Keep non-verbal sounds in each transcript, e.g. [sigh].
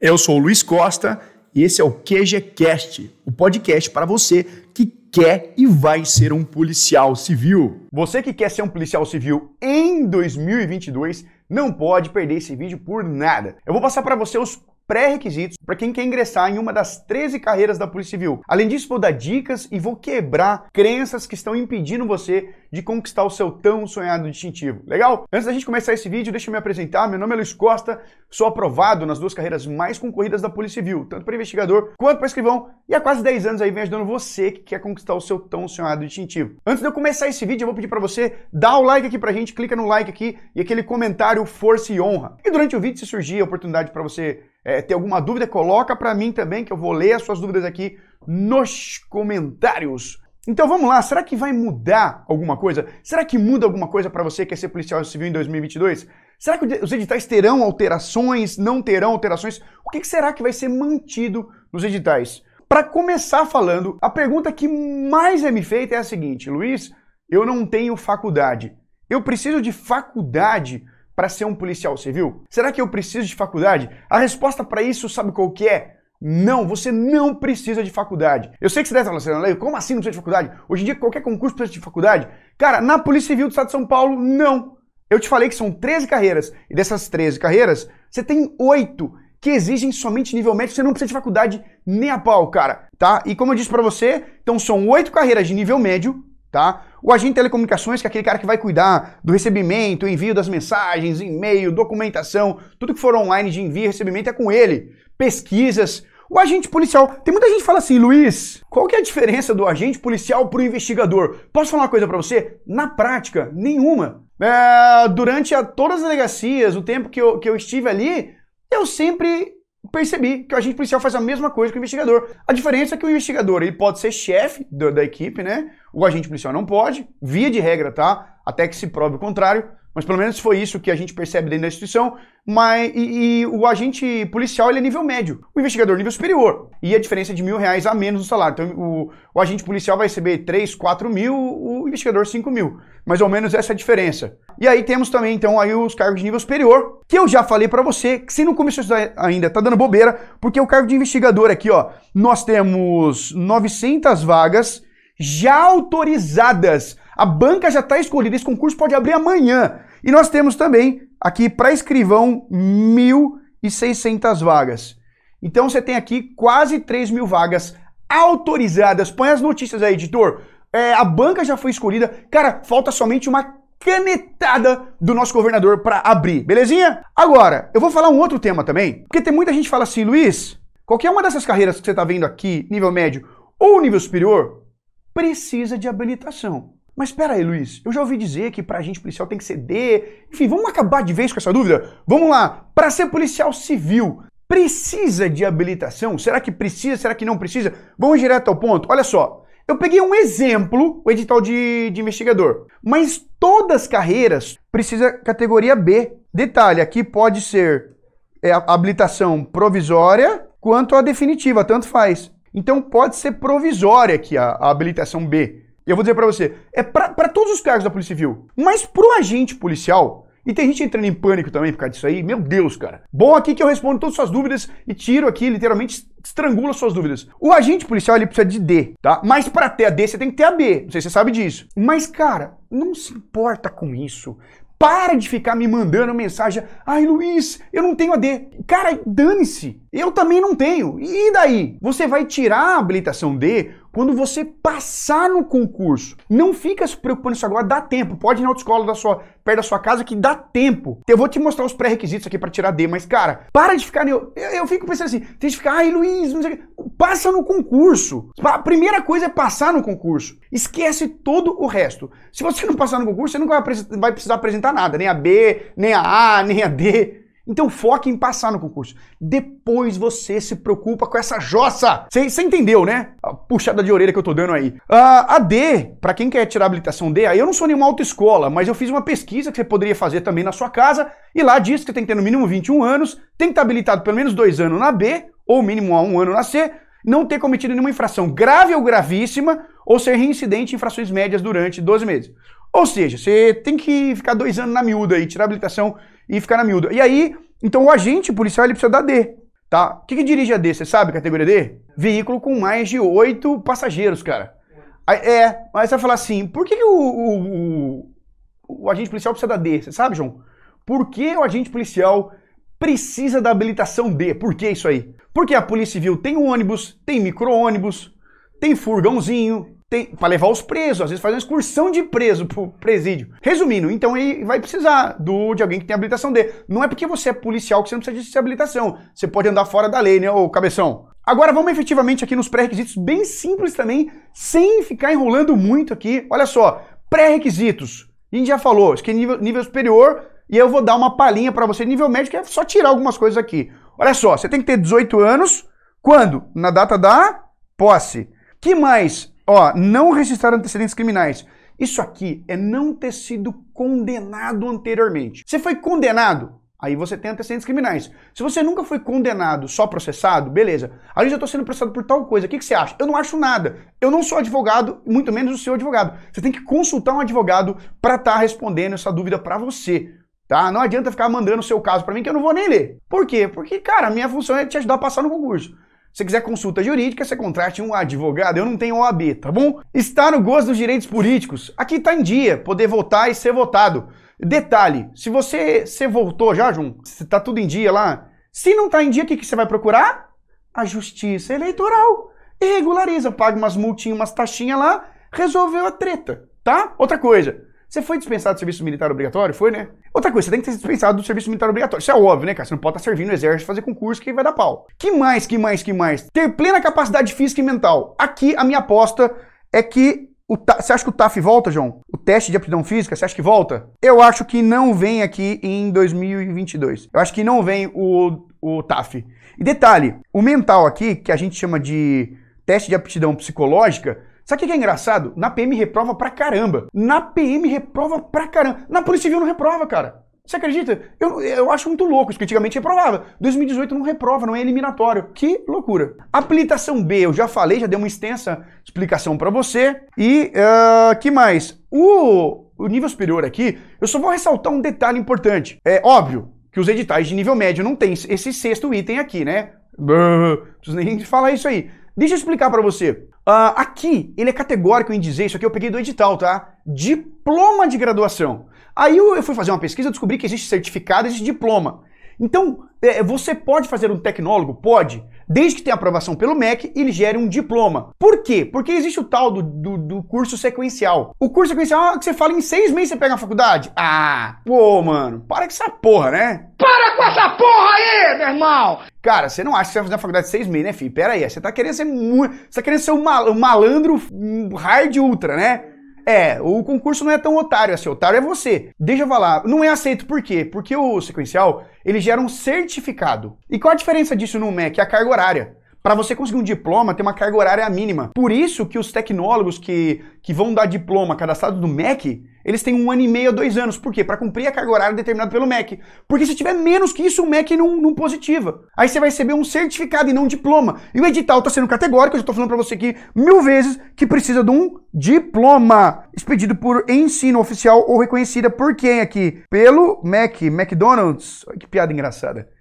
Eu sou o Luiz Costa e esse é o QGCast, o podcast para você que quer e vai ser um policial civil. Você que quer ser um policial civil em 2022 não pode perder esse vídeo por nada. Eu vou passar para você os pré-requisitos para quem quer ingressar em uma das 13 carreiras da Polícia Civil. Além disso, vou dar dicas e vou quebrar crenças que estão impedindo você de conquistar o seu tão sonhado distintivo. Legal? Antes da gente começar esse vídeo, deixa eu me apresentar. Meu nome é Luiz Costa, sou aprovado nas duas carreiras mais concorridas da Polícia Civil, tanto para investigador quanto para escrivão, e há quase 10 anos aí vem ajudando você que quer conquistar o seu tão sonhado distintivo. Antes de eu começar esse vídeo, eu vou pedir para você dar o like aqui pra gente, clica no like aqui e aquele comentário força e honra. E durante o vídeo, se surgir a oportunidade para você é, ter alguma dúvida, coloca para mim também, que eu vou ler as suas dúvidas aqui nos comentários. Então vamos lá, será que vai mudar alguma coisa? Será que muda alguma coisa para você que quer ser policial civil em 2022? Será que os editais terão alterações? Não terão alterações? O que será que vai ser mantido nos editais? Para começar falando, a pergunta que mais é me feita é a seguinte: Luiz, eu não tenho faculdade. Eu preciso de faculdade para ser um policial civil? Será que eu preciso de faculdade? A resposta para isso, sabe qual que é? Não, você não precisa de faculdade. Eu sei que você deve estar falando, como assim não precisa de faculdade? Hoje em dia qualquer concurso precisa de faculdade. Cara, na Polícia Civil do Estado de São Paulo, não. Eu te falei que são 13 carreiras, e dessas 13 carreiras, você tem 8 que exigem somente nível médio, você não precisa de faculdade nem a pau, cara, tá? E como eu disse para você, então são 8 carreiras de nível médio, tá? O agente de telecomunicações, que é aquele cara que vai cuidar do recebimento, envio das mensagens, e-mail, documentação, tudo que for online de envio e recebimento é com ele. Pesquisas. O agente policial. Tem muita gente que fala assim, Luiz, qual que é a diferença do agente policial para o investigador? Posso falar uma coisa para você? Na prática, nenhuma. É, durante a, todas as delegacias, o tempo que eu, que eu estive ali, eu sempre percebi que o agente policial faz a mesma coisa que o investigador. A diferença é que o investigador ele pode ser chefe da, equipe, né? O agente policial não pode, via de regra, tá? Até que se prove o contrário. Mas pelo menos foi isso que a gente percebe dentro da instituição. Mas, e, e, o agente policial ele é nível médio, o investigador nível superior. E a diferença é de mil reais a menos no salário. Então o, o agente policial vai receber 3, 4 mil, o investigador 5 mil. Mais ou menos essa é a diferença. E aí temos também então aí os cargos de nível superior, que eu já falei para você, que se não começou a estudar ainda, tá dando bobeira, porque o cargo de investigador aqui, ó, nós temos 900 vagas já autorizadas. A banca já está escolhida, esse concurso pode abrir amanhã. E nós temos também aqui para escrivão 1.600 vagas. Então você tem aqui quase 3 mil vagas autorizadas. Põe as notícias aí, editor. É, a banca já foi escolhida. Cara, falta somente uma canetada do nosso governador para abrir, belezinha? Agora, eu vou falar um outro tema também, porque tem muita gente que fala assim, Luiz, qualquer uma dessas carreiras que você está vendo aqui, nível médio ou nível superior, precisa de habilitação. Mas espera aí, Luiz, eu já ouvi dizer que para agente policial tem que ser D. Enfim, vamos acabar de vez com essa dúvida? Vamos lá. Para ser policial civil, precisa de habilitação? Será que precisa? Será que não precisa? Vamos direto ao ponto. Olha só. Eu peguei um exemplo, o edital de, de investigador. Mas todas as carreiras precisa categoria B. Detalhe, aqui pode ser é, habilitação provisória quanto a definitiva, tanto faz. Então pode ser provisória aqui a, a habilitação B. E eu vou dizer para você, é para todos os cargos da Polícia Civil. Mas pro agente policial, e tem gente entrando em pânico também por causa disso aí, meu Deus, cara. Bom aqui que eu respondo todas as suas dúvidas e tiro aqui, literalmente, estrangula suas dúvidas. O agente policial, ele precisa de D, tá? Mas para ter a D, você tem que ter a B. Não sei se você sabe disso. Mas, cara, não se importa com isso. Para de ficar me mandando mensagem. Ai, Luiz, eu não tenho AD. Cara, dane-se. Eu também não tenho. E daí? Você vai tirar a habilitação D quando você passar no concurso. Não fica se preocupando isso agora, dá tempo. Pode ir na autoescola da sua, perto da sua casa que dá tempo. Eu vou te mostrar os pré-requisitos aqui para tirar D, mas cara, para de ficar. Eu, eu fico pensando assim, tem que ficar, ai Luiz, não sei o que. Passa no concurso. A primeira coisa é passar no concurso. Esquece todo o resto. Se você não passar no concurso, você vai, vai precisar apresentar nada, nem a B, nem a A, nem a D. Então foque em passar no concurso. Depois você se preocupa com essa jossa. Você entendeu, né? A puxada de orelha que eu tô dando aí. Uh, a D, para quem quer tirar a habilitação D, aí eu não sou nenhuma autoescola, mas eu fiz uma pesquisa que você poderia fazer também na sua casa, e lá diz que tem que ter no mínimo 21 anos, tem que estar habilitado pelo menos dois anos na B, ou mínimo a um ano na C, não ter cometido nenhuma infração grave ou gravíssima, ou ser reincidente em infrações médias durante 12 meses. Ou seja, você tem que ficar dois anos na miúda aí, tirar a habilitação e ficar na miúda. E aí, então o agente policial ele precisa da D. Tá? O que, que dirige a D? Você sabe, categoria D? Veículo com mais de oito passageiros, cara. Aí, é, mas você vai falar assim, por que, que o, o, o, o agente policial precisa da D? Você sabe, João? Por que o agente policial precisa da habilitação D? Por que isso aí? Porque a Polícia Civil tem ônibus, tem micro-ônibus, tem furgãozinho, para levar os presos, às vezes faz uma excursão de preso pro presídio. Resumindo, então ele vai precisar do de alguém que tem habilitação D. Não é porque você é policial que você não precisa de habilitação. Você pode andar fora da lei, né, ô cabeção? Agora vamos efetivamente aqui nos pré-requisitos, bem simples também, sem ficar enrolando muito aqui. Olha só, pré-requisitos. A gente já falou, isso aqui é nível, nível superior, e eu vou dar uma palhinha para você. Nível médio, que é só tirar algumas coisas aqui. Olha só, você tem que ter 18 anos. Quando? Na data da posse. Que mais? Ó, não registrar antecedentes criminais. Isso aqui é não ter sido condenado anteriormente. Você foi condenado? Aí você tem antecedentes criminais. Se você nunca foi condenado, só processado, beleza. Ali já estou sendo processado por tal coisa. O que, que, você acha? Eu não acho nada. Eu não sou advogado, muito menos o seu advogado. Você tem que consultar um advogado para estar tá respondendo essa dúvida para você. Tá? Não adianta ficar mandando o seu caso para mim que eu não vou nem ler. Por quê? Porque, cara, a minha função é te ajudar a passar no concurso. Se quiser consulta jurídica, você contrate um advogado. Eu não tenho OAB, tá bom? Está no gosto dos direitos políticos. Aqui está em dia, poder votar e ser votado. Detalhe, se você, você voltou já, João, se tá tudo em dia lá, se não tá em dia, o que, que você vai procurar? A justiça eleitoral. E regulariza, paga umas multinhas, umas taxinhas lá, resolveu a treta, tá? Outra coisa, você foi dispensado do serviço militar obrigatório? Foi, né? Outra coisa, você tem que ser dispensado do serviço militar obrigatório. Isso é óbvio, né, cara? Você não pode estar servindo no exército fazer concurso que vai dar pau. Que mais, que mais, que mais? Ter plena capacidade física e mental. Aqui, a minha aposta é que o você acha que o TAF volta, João? O teste de aptidão física, você acha que volta? Eu acho que não vem aqui em 2022. Eu acho que não vem o, o TAF. E detalhe, o mental aqui, que a gente chama de teste de aptidão psicológica, Sabe o que é engraçado? Na PM reprova pra caramba. Na PM reprova pra caramba. Na Polícia Civil não reprova, cara. Você acredita? Eu, eu acho muito louco isso, que antigamente reprovava. 2018 não reprova, não é eliminatório. Que loucura. Habilitação B, eu já falei, já dei uma extensa explicação para você. E uh, que mais? O, o nível superior aqui, eu só vou ressaltar um detalhe importante. É óbvio que os editais de nível médio não tem esse sexto item aqui, né? Não preciso nem falar isso aí. Deixa eu explicar para você. Uh, aqui, ele é categórico em dizer, isso aqui eu peguei do edital, tá? Diploma de graduação. Aí eu, fui fazer uma pesquisa descobri que existe certificado, existe diploma. Então, é, você pode fazer um tecnólogo? Pode. Desde que tenha aprovação pelo MEC ele gere um diploma. Por quê? Porque existe o tal do, do, do curso sequencial. O curso sequencial é que você fala em seis meses você pega a faculdade? Ah, pô, mano, para com essa porra, né? Para com essa porra aí, meu irmão! Cara, você não acha que você vai fazer a faculdade de seis meses, né, filho? Pera aí, você tá querendo ser muito. Você tá querendo ser um, mal, um malandro hard ultra, né? É, o concurso não é tão otário assim, otário é você. Deixa eu falar, não é aceito por quê? Porque o sequencial, ele gera um certificado. E qual a diferença disso no MEC? A carga horária. Para você conseguir um diploma, tem uma carga horária mínima. Por isso que os tecnólogos que, que vão dar diploma cadastrado no MEC, eles têm um ano e meio a dois anos. Por quê? Para cumprir a carga horária determinada pelo MEC. Porque se tiver menos que isso, o MEC não, não positiva. Aí você vai receber um certificado e não um diploma. E o edital está sendo categórico, eu já estou falando para você aqui mil vezes que precisa de um diploma expedido por ensino oficial ou reconhecida por quem aqui? Pelo MEC, McDonald's. Que piada engraçada.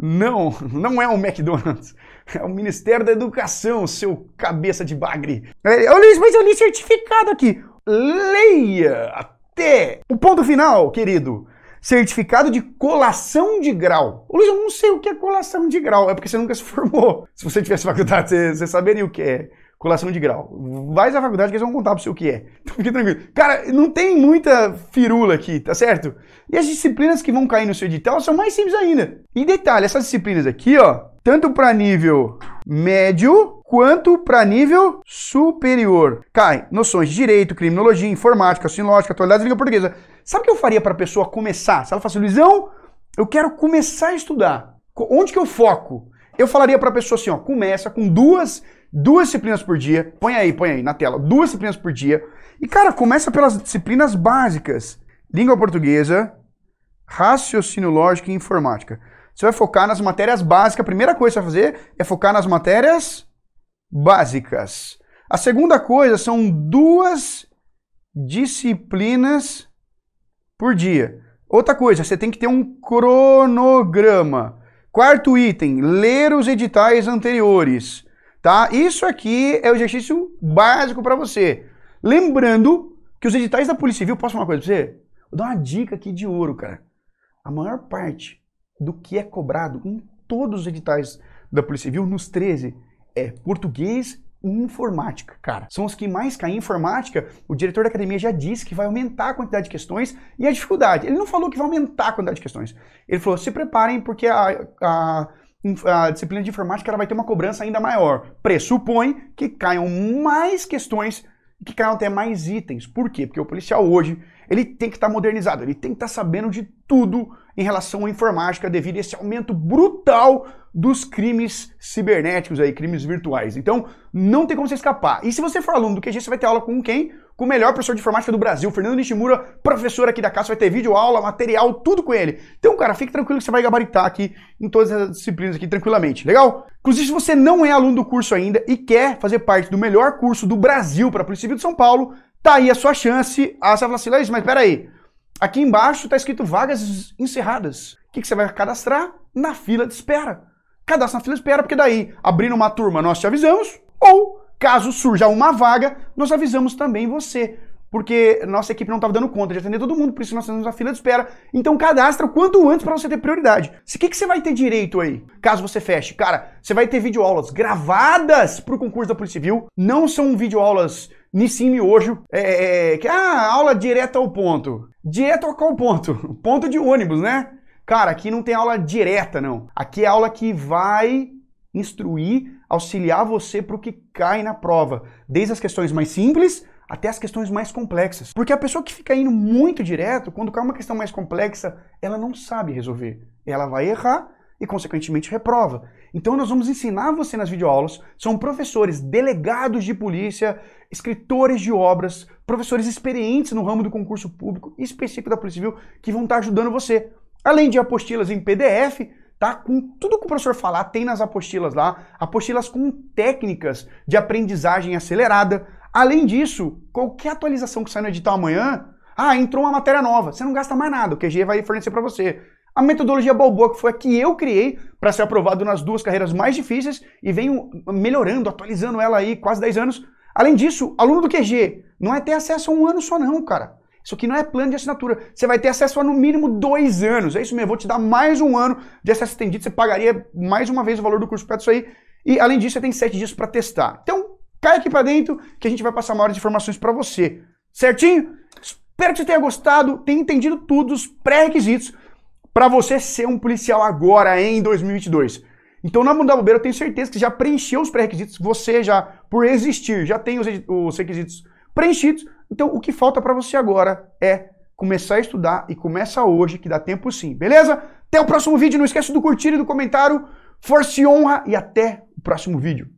Não, não é o McDonald's. É o Ministério da Educação, seu cabeça de bagre. É, Luiz, mas eu li certificado aqui. Leia até o ponto final, querido. Certificado de colação de grau. Ô Luiz, eu não sei o que é colação de grau. É porque você nunca se formou. Se você tivesse [laughs] faculdade, você, você saberia o que é colação de grau. Vai à faculdade que eles vão contar pra você o que é. [laughs] Então fique tranquilo. Cara, não tem muita firula aqui, tá certo? E as disciplinas que vão cair no seu edital são mais simples ainda. E detalhe, essas disciplinas aqui, ó, tanto para nível médio quanto para nível superior. Cai noções de direito, criminologia, informática, sinológica, atualidades língua portuguesa. Sabe o que eu faria para a pessoa começar? Se ela fala assim, Luizão, eu quero começar a estudar. Onde que eu foco? Eu falaria para a pessoa assim, ó, começa com duas, duas disciplinas por dia. Põe aí, põe aí na tela, duas disciplinas por dia. E cara, começa pelas disciplinas básicas: língua portuguesa, raciocínio lógico e informática. Você vai focar nas matérias básicas. A primeira coisa que você vai fazer é focar nas matérias básicas. A segunda coisa são duas disciplinas por dia. Outra coisa, você tem que ter um cronograma. Quarto item, ler os editais anteriores, tá? Isso aqui é o exercício básico para você. Lembrando que os editais da Polícia Civil, posso falar uma coisa pra você? Vou dar uma dica aqui de ouro, cara. A maior parte do que é cobrado em todos os editais da Polícia Civil, nos 13, é português e informática, cara. São os que mais caem em informática. O diretor da academia já disse que vai aumentar a quantidade de questões e a dificuldade. Ele não falou que vai aumentar a quantidade de questões. Ele falou: se preparem porque a, a a disciplina de informática ela vai ter uma cobrança ainda maior. Pressupõe que caiam mais questões, que caiam até mais itens. Por quê? Porque o policial hoje ele tem que estar tá modernizado, ele tem que estar tá sabendo de tudo em relação à informática devido a esse aumento brutal dos crimes cibernéticos aí, crimes virtuais. Então, não tem como você escapar. E se você for aluno do QG, você vai ter aula com quem? Com o melhor professor de informática do Brasil, Fernando Nishimura, professor aqui da casa, vai ter vídeo, aula, material, tudo com ele. Então, cara, fique tranquilo que você vai gabaritar aqui em todas as disciplinas aqui tranquilamente, legal? Inclusive, se você não é aluno do curso ainda e quer fazer parte do melhor curso do Brasil para a Polícia Civil de São Paulo, tá aí a sua chance. Ah, você vai falar assim, mas peraí, aqui embaixo está escrito vagas encerradas. O que, que você vai cadastrar? Na fila de espera. Cadastra na fila de espera, porque daí, abrindo uma turma, nós te avisamos, ou caso surja uma vaga, nós avisamos também você. Porque nossa equipe não estava dando conta de atender todo mundo, por isso nós temos a fila de espera. Então cadastra o quanto antes para você ter prioridade. O que, que você vai ter direito aí, caso você feche? Cara, você vai ter videoaulas gravadas para o concurso da Polícia Civil. Não são videoaulas Nissim Miojo, é, é, é, que ah, aula direta ao ponto. Direto ao qual ponto? [laughs] Ponto de ônibus, né? Cara, aqui não tem aula direta, não. Aqui é aula que vai instruir, auxiliar você para o que cai na prova. Desde as questões mais simples até as questões mais complexas. Porque a pessoa que fica indo muito direto, quando cai uma questão mais complexa, ela não sabe resolver. Ela vai errar e, consequentemente, reprova. Então, nós vamos ensinar você nas videoaulas. São professores, delegados de polícia, escritores de obras, professores experientes no ramo do concurso público específico da Polícia Civil que vão estar ajudando você. Além de apostilas em PDF, tá? Com tudo que o professor falar, tem nas apostilas lá, apostilas com técnicas de aprendizagem acelerada. Além disso, qualquer atualização que sair no edital amanhã, ah, entrou uma matéria nova, você não gasta mais nada, o QG vai fornecer para você. A metodologia Balboa, que foi a que eu criei para ser aprovado nas duas carreiras mais difíceis e venho melhorando, atualizando ela aí quase 10 anos. Além disso, aluno do QG não é ter acesso a um ano só não, cara. Isso aqui não é plano de assinatura. Você vai ter acesso a no mínimo dois anos. É isso mesmo, vou te dar mais um ano de acesso estendido. Você pagaria mais uma vez o valor do curso para isso aí. E além disso, você tem sete dias para testar. Então, cai aqui para dentro que a gente vai passar maiores informações para você. Certinho? Espero que você tenha gostado, tenha entendido tudo, os pré-requisitos para você ser um policial agora em 2022. Então, na Mundo da Bobeira, eu tenho certeza que já preencheu os pré-requisitos, você já, por existir, já tem os, os requisitos preenchidos. Então, o que falta para você agora é começar a estudar e começa hoje, que dá tempo sim, beleza? Até o próximo vídeo, não esqueça do curtir e do comentário. Força e honra e até o próximo vídeo.